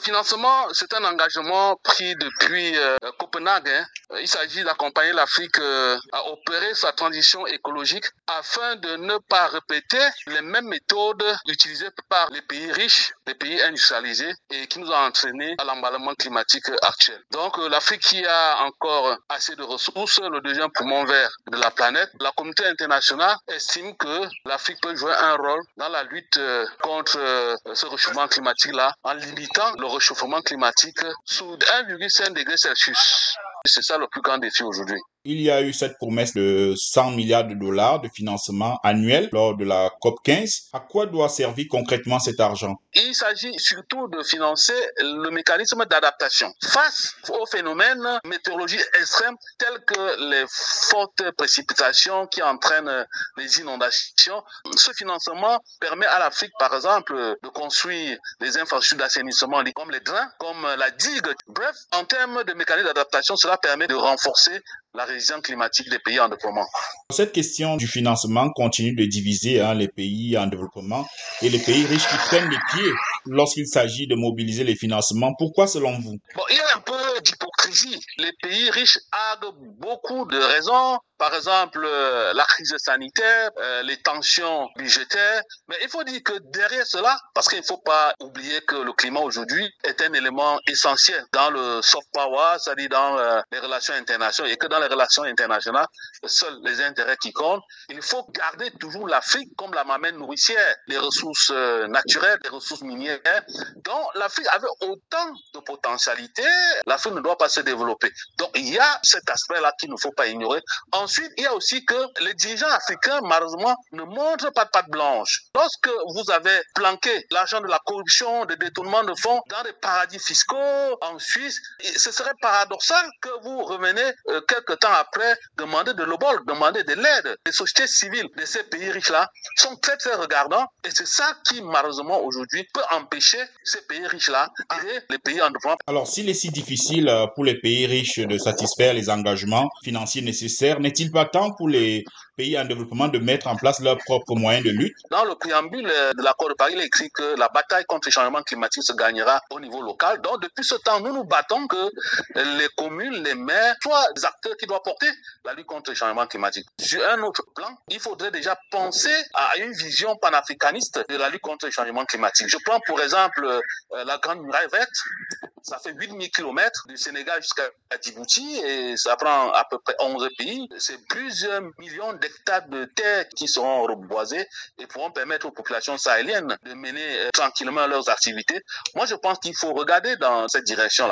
financement, c'est un engagement pris depuis euh, Copenhague. Hein. Il s'agit d'accompagner l'Afrique euh, à opérer sa transition écologique afin de ne pas répéter les mêmes méthodes utilisées par les pays riches, les pays industrialisés et qui nous ont entraîné à l'emballement climatique actuel. Donc euh, l'Afrique qui a encore assez de ressources, le deuxième poumon vert de la planète, la communauté internationale estime que l'Afrique peut jouer un rôle dans la lutte euh, contre ce réchauffement climatique-là en limitant le réchauffement climatique sous 1,5 degré Celsius. C'est ça le plus grand défi aujourd'hui. Il y a eu cette promesse de 100 milliards de dollars de financement annuel lors de la COP 15. À quoi doit servir concrètement cet argent? Il s'agit surtout de financer le mécanisme d'adaptation face aux phénomènes météorologiques extrêmes tels que les fortes précipitations qui entraînent les inondations. Ce financement permet à l'Afrique, par exemple, de construire des infrastructures d'assainissement comme les drains, comme la digue. Bref, en termes de mécanisme d'adaptation, cela permet de renforcer la résilience climatique des pays en développement. Cette question du financement continue de diviser hein, les pays en développement et les pays riches qui prennent les pieds lorsqu'il s'agit de mobiliser les financements. Pourquoi selon vous? Il y a un peu d'hypocrisie. Les pays riches ont beaucoup de raisons par exemple euh, la crise sanitaire, euh, les tensions budgétaires. Mais il faut dire que derrière cela, parce qu'il ne faut pas oublier que le climat aujourd'hui est un élément essentiel dans le soft power, c'est-à-dire dans euh, les relations internationales, et que dans les relations internationales, seuls les intérêts qui comptent. Il faut garder toujours l'Afrique comme la mamelle nourricière, les ressources naturelles, les ressources minières. Donc l'Afrique avait autant de potentialités, l'Afrique ne doit pas se développer. Donc il y a cet aspect-là qu'il ne faut pas ignorer. Ensuite, il y a aussi que les dirigeants africains, malheureusement, ne montrent pas de patte blanche. Lorsque vous avez planqué l'argent de la corruption, des détournements de fonds dans des paradis fiscaux en Suisse, ce serait paradoxal que vous revenez euh, quelques temps après demander de l'obol, demander de l'aide. Les sociétés civiles de ces pays riches-là sont très très regardants et c'est ça qui, malheureusement, aujourd'hui peut empêcher ces pays riches-là et les pays en développement. Alors, s'il est si difficile euh, pour les pays riches de satisfaire les engagements financiers nécessaires, n'est-il n'est-il pas temps pour les pays en développement de mettre en place leurs propres moyens de lutte Dans le préambule de l'accord de Paris, il est écrit que la bataille contre le changement climatique se gagnera au niveau local. Donc, depuis ce temps, nous nous battons que les communes, les maires soient des acteurs qui doivent porter la lutte contre le changement climatique. Sur un autre plan, il faudrait déjà penser à une vision panafricaniste de la lutte contre le changement climatique. Je prends pour exemple euh, la Grande Muraille Verte. Ça fait 8000 km du Sénégal jusqu'à Djibouti et ça prend à peu près 11 pays c'est plusieurs millions d'hectares de terres qui seront reboisés et pourront permettre aux populations sahéliennes de mener euh, tranquillement leurs activités. Moi, je pense qu'il faut regarder dans cette direction-là.